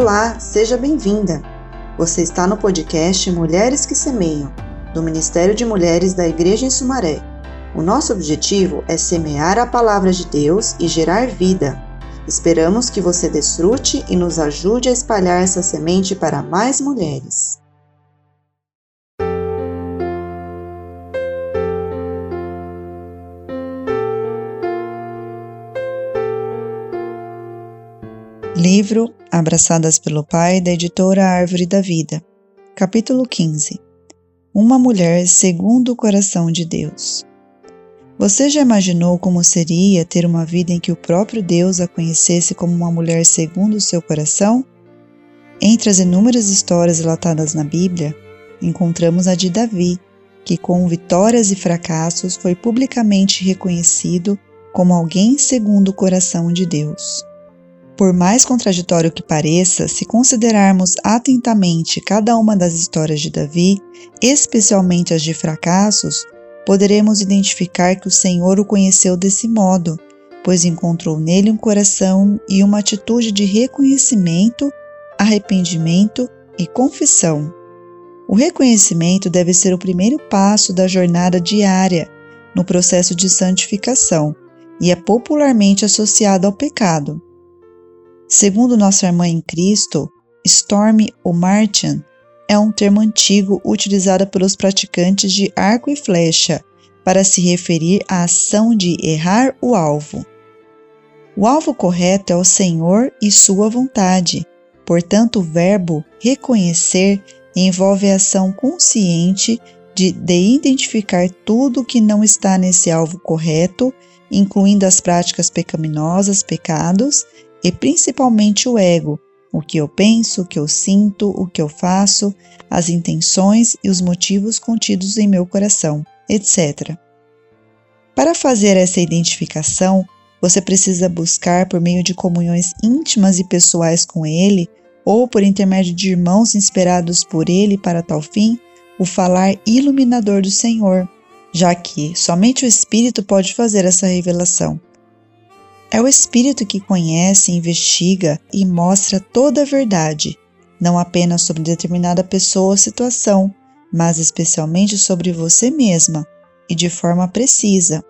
Olá, seja bem-vinda! Você está no podcast Mulheres que Semeiam, do Ministério de Mulheres da Igreja em Sumaré. O nosso objetivo é semear a palavra de Deus e gerar vida. Esperamos que você desfrute e nos ajude a espalhar essa semente para mais mulheres. Livro Abraçadas pelo Pai, da editora Árvore da Vida. Capítulo 15 Uma mulher segundo o coração de Deus. Você já imaginou como seria ter uma vida em que o próprio Deus a conhecesse como uma mulher segundo o seu coração? Entre as inúmeras histórias relatadas na Bíblia, encontramos a de Davi, que com vitórias e fracassos foi publicamente reconhecido como alguém segundo o coração de Deus. Por mais contraditório que pareça, se considerarmos atentamente cada uma das histórias de Davi, especialmente as de fracassos, poderemos identificar que o Senhor o conheceu desse modo, pois encontrou nele um coração e uma atitude de reconhecimento, arrependimento e confissão. O reconhecimento deve ser o primeiro passo da jornada diária no processo de santificação e é popularmente associado ao pecado. Segundo nossa irmã em Cristo, Storm ou Martian é um termo antigo utilizado pelos praticantes de arco e flecha para se referir à ação de errar o alvo. O alvo correto é o Senhor e sua vontade. Portanto, o verbo reconhecer envolve a ação consciente de, de identificar tudo que não está nesse alvo correto, incluindo as práticas pecaminosas, pecados, e principalmente o ego, o que eu penso, o que eu sinto, o que eu faço, as intenções e os motivos contidos em meu coração, etc. Para fazer essa identificação, você precisa buscar por meio de comunhões íntimas e pessoais com Ele, ou por intermédio de irmãos inspirados por Ele para tal fim, o falar iluminador do Senhor, já que somente o Espírito pode fazer essa revelação. É o Espírito que conhece, investiga e mostra toda a verdade, não apenas sobre determinada pessoa ou situação, mas especialmente sobre você mesma e de forma precisa.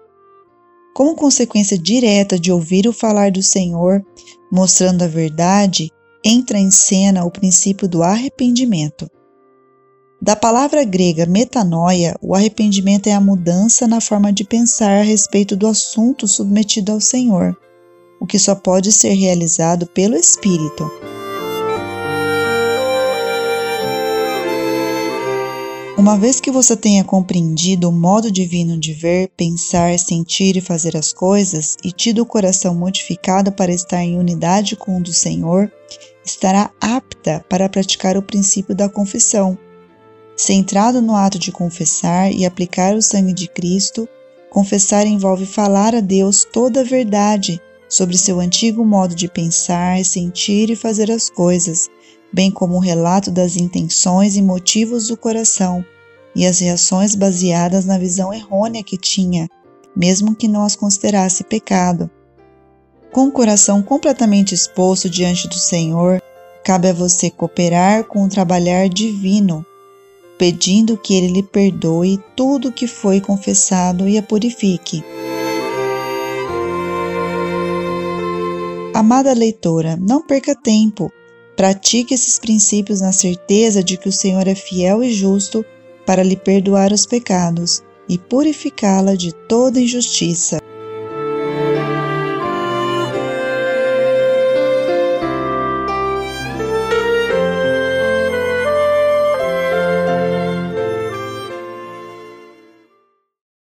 Como consequência direta de ouvir o falar do Senhor, mostrando a verdade, entra em cena o princípio do arrependimento. Da palavra grega metanoia, o arrependimento é a mudança na forma de pensar a respeito do assunto submetido ao Senhor o que só pode ser realizado pelo Espírito. Uma vez que você tenha compreendido o modo divino de ver, pensar, sentir e fazer as coisas, e tido o coração modificado para estar em unidade com o do Senhor, estará apta para praticar o princípio da confissão. Centrado no ato de confessar e aplicar o sangue de Cristo, confessar envolve falar a Deus toda a verdade sobre seu antigo modo de pensar, sentir e fazer as coisas, bem como o relato das intenções e motivos do coração e as reações baseadas na visão errônea que tinha, mesmo que não as considerasse pecado. Com o coração completamente exposto diante do Senhor, cabe a você cooperar com o trabalhar divino, pedindo que Ele lhe perdoe tudo o que foi confessado e a purifique. Amada leitora, não perca tempo. Pratique esses princípios na certeza de que o Senhor é fiel e justo para lhe perdoar os pecados e purificá-la de toda injustiça.